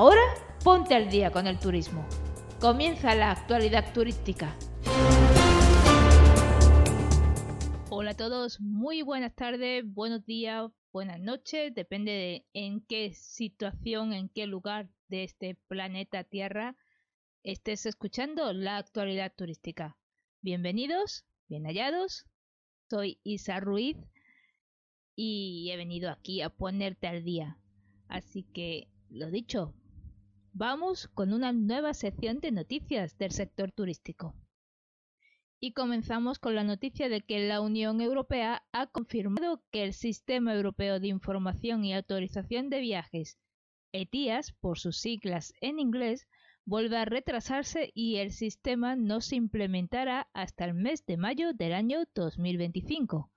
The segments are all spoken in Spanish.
Ahora ponte al día con el turismo. Comienza la actualidad turística. Hola a todos, muy buenas tardes, buenos días, buenas noches, depende de en qué situación, en qué lugar de este planeta Tierra estés escuchando la actualidad turística. Bienvenidos, bien hallados. Soy Isa Ruiz y he venido aquí a ponerte al día. Así que, lo dicho, vamos con una nueva sección de noticias del sector turístico. Y comenzamos con la noticia de que la Unión Europea ha confirmado que el Sistema Europeo de Información y Autorización de Viajes, ETIAS por sus siglas en inglés, vuelve a retrasarse y el sistema no se implementará hasta el mes de mayo del año 2025.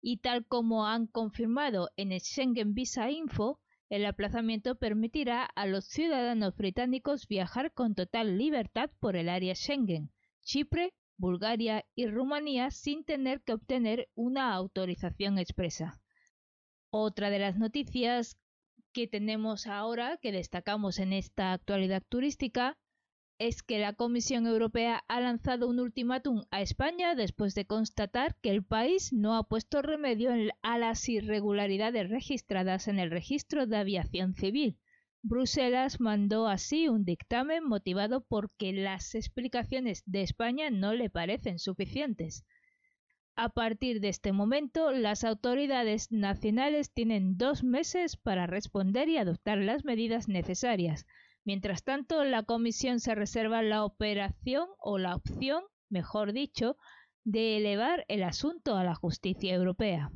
Y tal como han confirmado en Schengen Visa Info, el aplazamiento permitirá a los ciudadanos británicos viajar con total libertad por el área Schengen, Chipre, Bulgaria y Rumanía sin tener que obtener una autorización expresa. Otra de las noticias que tenemos ahora, que destacamos en esta actualidad turística, es que la Comisión Europea ha lanzado un ultimátum a España después de constatar que el país no ha puesto remedio a las irregularidades registradas en el registro de aviación civil. Bruselas mandó así un dictamen motivado porque las explicaciones de España no le parecen suficientes. A partir de este momento, las autoridades nacionales tienen dos meses para responder y adoptar las medidas necesarias. Mientras tanto, la Comisión se reserva la operación o la opción, mejor dicho, de elevar el asunto a la justicia europea.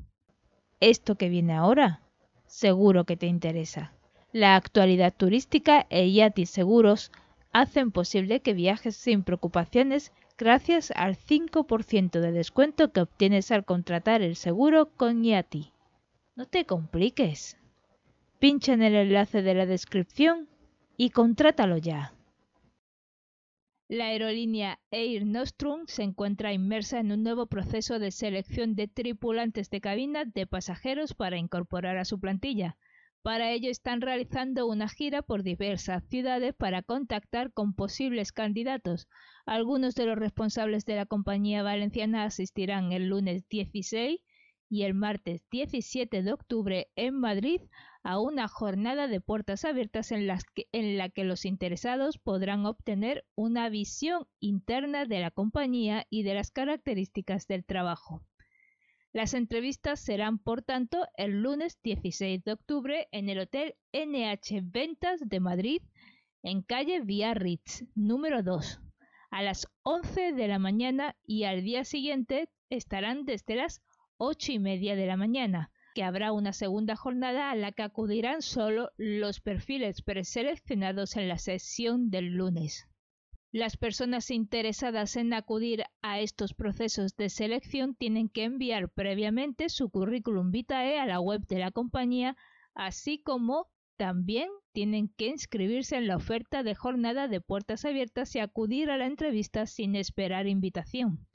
Esto que viene ahora, seguro que te interesa. La actualidad turística e Yati Seguros hacen posible que viajes sin preocupaciones gracias al 5% de descuento que obtienes al contratar el seguro con Yati. No te compliques. Pincha en el enlace de la descripción y contrátalo ya. La aerolínea Air Nostrum se encuentra inmersa en un nuevo proceso de selección de tripulantes de cabina de pasajeros para incorporar a su plantilla. Para ello están realizando una gira por diversas ciudades para contactar con posibles candidatos. Algunos de los responsables de la compañía valenciana asistirán el lunes 16 y el martes 17 de octubre en Madrid a una jornada de puertas abiertas en, la que los interesados podrán obtener una visión interna de la compañía y de las características del trabajo. Las entrevistas serán, por tanto, el lunes 16 de octubre en el Hotel NH Ventas de Madrid, en calle Biarritz, número 2, a las 11 de la mañana y al día siguiente estarán desde las 8 y media de la mañana que habrá una segunda jornada a la que acudirán solo los perfiles preseleccionados en la sesión del lunes. Las personas interesadas en acudir a estos procesos de selección tienen que enviar previamente su currículum vitae a la web de la compañía, así como también tienen que inscribirse en la oferta de jornada de puertas abiertas y acudir a la entrevista sin esperar invitación.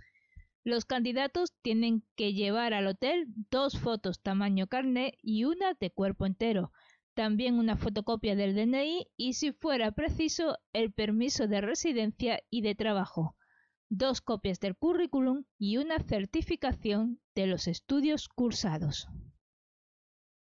Los candidatos tienen que llevar al hotel dos fotos tamaño carne y una de cuerpo entero, también una fotocopia del DNI y, si fuera preciso, el permiso de residencia y de trabajo, dos copias del currículum y una certificación de los estudios cursados.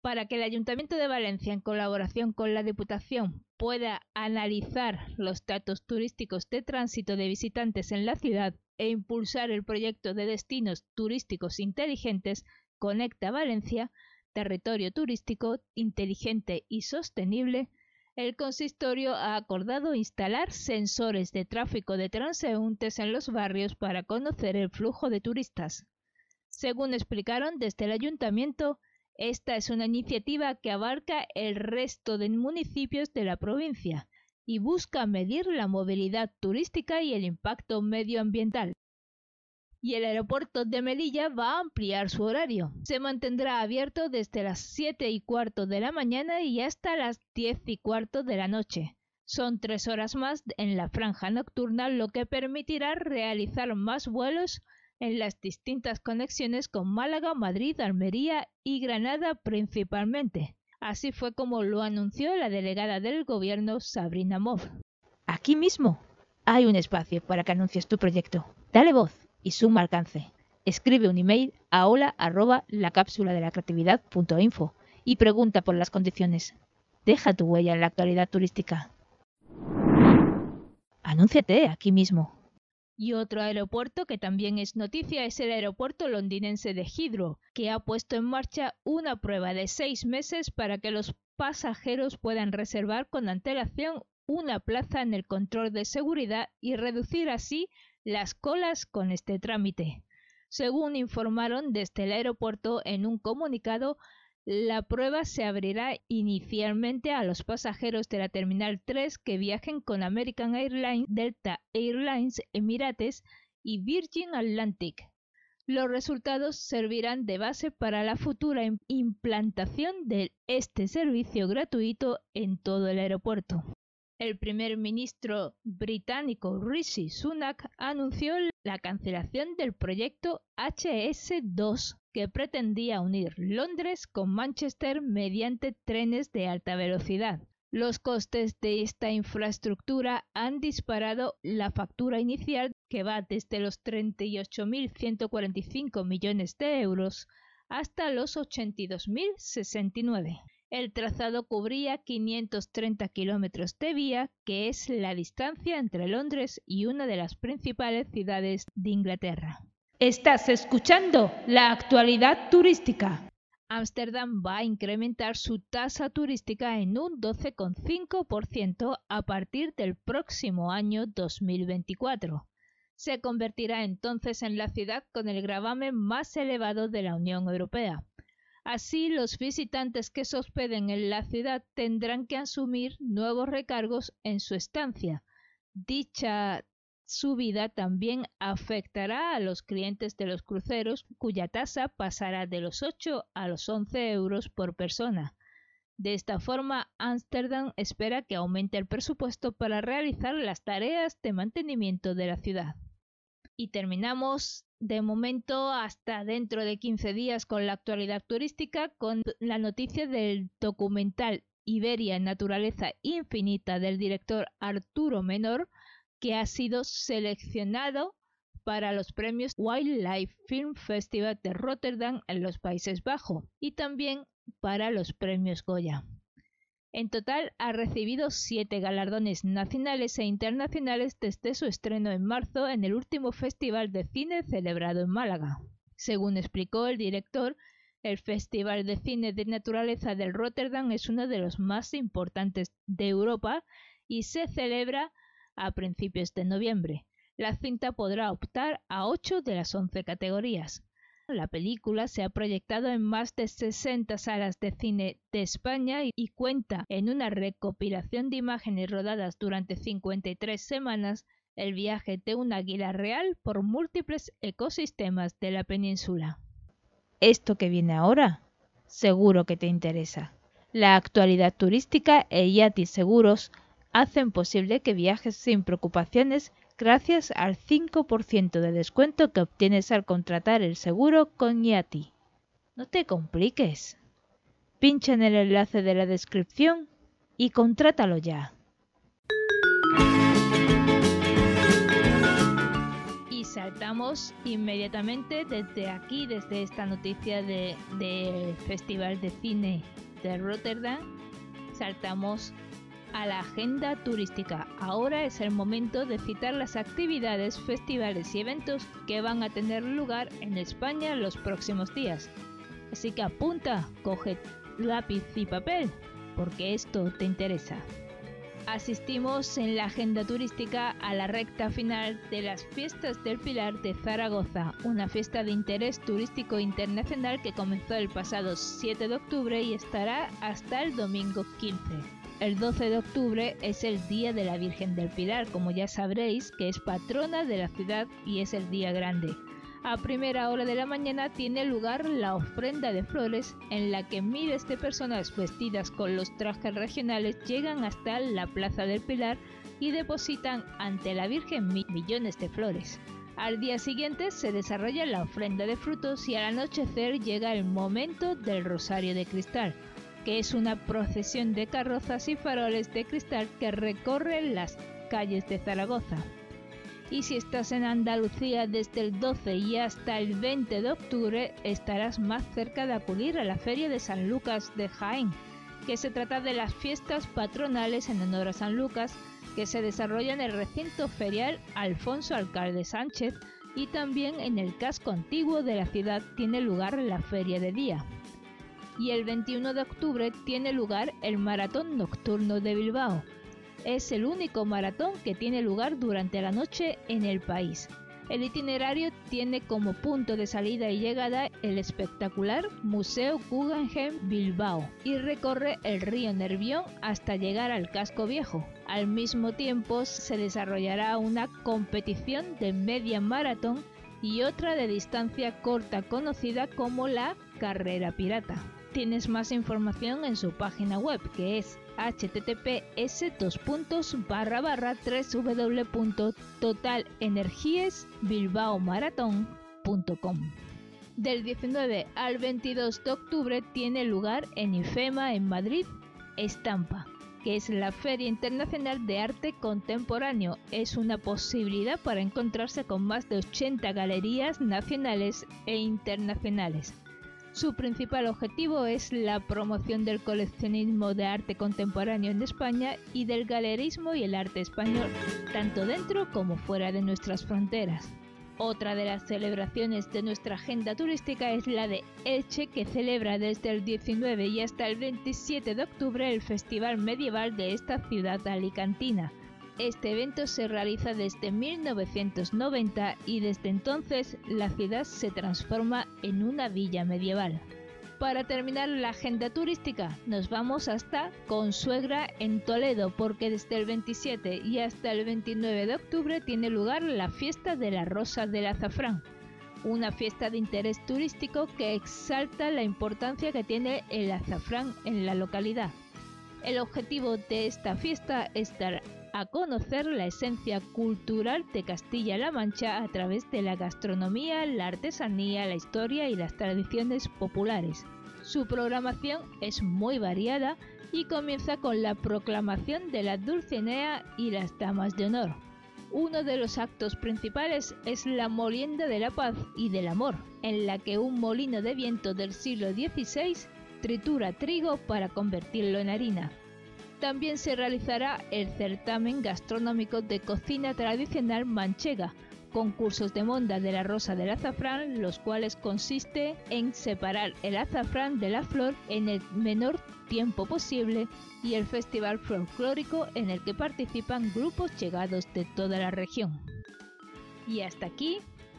Para que el Ayuntamiento de Valencia, en colaboración con la Diputación, pueda analizar los datos turísticos de tránsito de visitantes en la ciudad e impulsar el proyecto de destinos turísticos inteligentes Conecta Valencia, territorio turístico inteligente y sostenible, el consistorio ha acordado instalar sensores de tráfico de transeúntes en los barrios para conocer el flujo de turistas. Según explicaron desde el ayuntamiento, esta es una iniciativa que abarca el resto de municipios de la provincia y busca medir la movilidad turística y el impacto medioambiental. Y el aeropuerto de Melilla va a ampliar su horario. Se mantendrá abierto desde las 7 y cuarto de la mañana y hasta las 10 y cuarto de la noche. Son tres horas más en la franja nocturna, lo que permitirá realizar más vuelos en las distintas conexiones con Málaga, Madrid, Almería y Granada principalmente Así fue como lo anunció la delegada del gobierno Sabrina Mov. Aquí mismo hay un espacio para que anuncies tu proyecto. Dale voz y suma alcance. Escribe un email a hola arroba la cápsula de la creatividad info y pregunta por las condiciones. Deja tu huella en la actualidad turística. Anúnciate aquí mismo. Y otro aeropuerto que también es noticia es el aeropuerto londinense de Heathrow, que ha puesto en marcha una prueba de seis meses para que los pasajeros puedan reservar con antelación una plaza en el control de seguridad y reducir así las colas con este trámite. Según informaron desde el aeropuerto en un comunicado, la prueba se abrirá inicialmente a los pasajeros de la Terminal 3 que viajen con American Airlines, Delta Airlines, Emirates y Virgin Atlantic. Los resultados servirán de base para la futura implantación de este servicio gratuito en todo el aeropuerto. El primer ministro británico Rishi Sunak anunció la cancelación del proyecto HS2 que pretendía unir Londres con Manchester mediante trenes de alta velocidad. Los costes de esta infraestructura han disparado la factura inicial que va desde los 38.145 millones de euros hasta los 82.069. El trazado cubría 530 kilómetros de vía, que es la distancia entre Londres y una de las principales ciudades de Inglaterra. Estás escuchando la actualidad turística. Ámsterdam va a incrementar su tasa turística en un 12,5% a partir del próximo año 2024. Se convertirá entonces en la ciudad con el gravamen más elevado de la Unión Europea. Así, los visitantes que se hospeden en la ciudad tendrán que asumir nuevos recargos en su estancia. Dicha subida también afectará a los clientes de los cruceros, cuya tasa pasará de los 8 a los 11 euros por persona. De esta forma, Ámsterdam espera que aumente el presupuesto para realizar las tareas de mantenimiento de la ciudad. Y terminamos de momento hasta dentro de 15 días con la actualidad turística, con la noticia del documental Iberia Naturaleza Infinita del director Arturo Menor, que ha sido seleccionado para los premios Wildlife Film Festival de Rotterdam en los Países Bajos y también para los premios Goya. En total ha recibido siete galardones nacionales e internacionales desde su estreno en marzo en el último festival de cine celebrado en Málaga. Según explicó el director, el Festival de Cine de Naturaleza del Rotterdam es uno de los más importantes de Europa y se celebra a principios de noviembre. La cinta podrá optar a ocho de las once categorías. La película se ha proyectado en más de 60 salas de cine de España y cuenta en una recopilación de imágenes rodadas durante 53 semanas el viaje de un águila real por múltiples ecosistemas de la península. Esto que viene ahora, seguro que te interesa. La actualidad turística e Yati Seguros hacen posible que viajes sin preocupaciones gracias al 5% de descuento que obtienes al contratar el seguro con Yati. No te compliques. Pincha en el enlace de la descripción y contrátalo ya. Y saltamos inmediatamente desde aquí, desde esta noticia del de Festival de Cine de Rotterdam, saltamos a la agenda turística. Ahora es el momento de citar las actividades, festivales y eventos que van a tener lugar en España los próximos días. Así que apunta, coge lápiz y papel, porque esto te interesa. Asistimos en la agenda turística a la recta final de las Fiestas del Pilar de Zaragoza, una fiesta de interés turístico internacional que comenzó el pasado 7 de octubre y estará hasta el domingo 15. El 12 de octubre es el Día de la Virgen del Pilar, como ya sabréis, que es patrona de la ciudad y es el día grande. A primera hora de la mañana tiene lugar la ofrenda de flores en la que miles de personas vestidas con los trajes regionales llegan hasta la Plaza del Pilar y depositan ante la Virgen millones de flores. Al día siguiente se desarrolla la ofrenda de frutos y al anochecer llega el momento del Rosario de Cristal, que es una procesión de carrozas y faroles de cristal que recorren las calles de Zaragoza. Y si estás en Andalucía desde el 12 y hasta el 20 de octubre, estarás más cerca de acudir a la Feria de San Lucas de Jaén, que se trata de las fiestas patronales en honor a San Lucas que se desarrolla en el recinto ferial Alfonso Alcalde Sánchez y también en el casco antiguo de la ciudad tiene lugar la Feria de Día. Y el 21 de octubre tiene lugar el Maratón Nocturno de Bilbao. Es el único maratón que tiene lugar durante la noche en el país. El itinerario tiene como punto de salida y llegada el espectacular Museo Guggenheim Bilbao y recorre el río Nervión hasta llegar al casco viejo. Al mismo tiempo se desarrollará una competición de media maratón y otra de distancia corta conocida como la carrera pirata. Tienes más información en su página web que es https www.totalenergiesbilbaomarathon.com Del 19 al 22 de octubre tiene lugar en IFEMA en Madrid, Estampa, que es la Feria Internacional de Arte Contemporáneo. Es una posibilidad para encontrarse con más de 80 galerías nacionales e internacionales su principal objetivo es la promoción del coleccionismo de arte contemporáneo en España y del galerismo y el arte español, tanto dentro como fuera de nuestras fronteras. Otra de las celebraciones de nuestra agenda turística es la de Elche, que celebra desde el 19 y hasta el 27 de octubre el Festival Medieval de esta ciudad alicantina. Este evento se realiza desde 1990 y desde entonces la ciudad se transforma en una villa medieval. Para terminar la agenda turística, nos vamos hasta Consuegra en Toledo, porque desde el 27 y hasta el 29 de octubre tiene lugar la fiesta de la Rosa del Azafrán, una fiesta de interés turístico que exalta la importancia que tiene el azafrán en la localidad. El objetivo de esta fiesta es dar a conocer la esencia cultural de Castilla-La Mancha a través de la gastronomía, la artesanía, la historia y las tradiciones populares. Su programación es muy variada y comienza con la proclamación de la Dulcinea y las Damas de Honor. Uno de los actos principales es la Molienda de la Paz y del Amor, en la que un molino de viento del siglo XVI tritura trigo para convertirlo en harina. También se realizará el certamen gastronómico de cocina tradicional manchega, concursos de monda de la rosa del azafrán, los cuales consiste en separar el azafrán de la flor en el menor tiempo posible y el festival folclórico en el que participan grupos llegados de toda la región. Y hasta aquí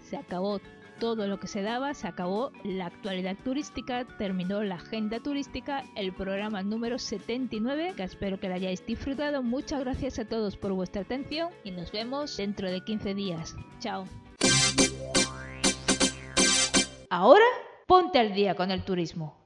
se acabó todo lo que se daba, se acabó la actualidad turística, terminó la agenda turística, el programa número 79, que espero que lo hayáis disfrutado. Muchas gracias a todos por vuestra atención y nos vemos dentro de 15 días. Chao. Ahora ponte al día con el turismo.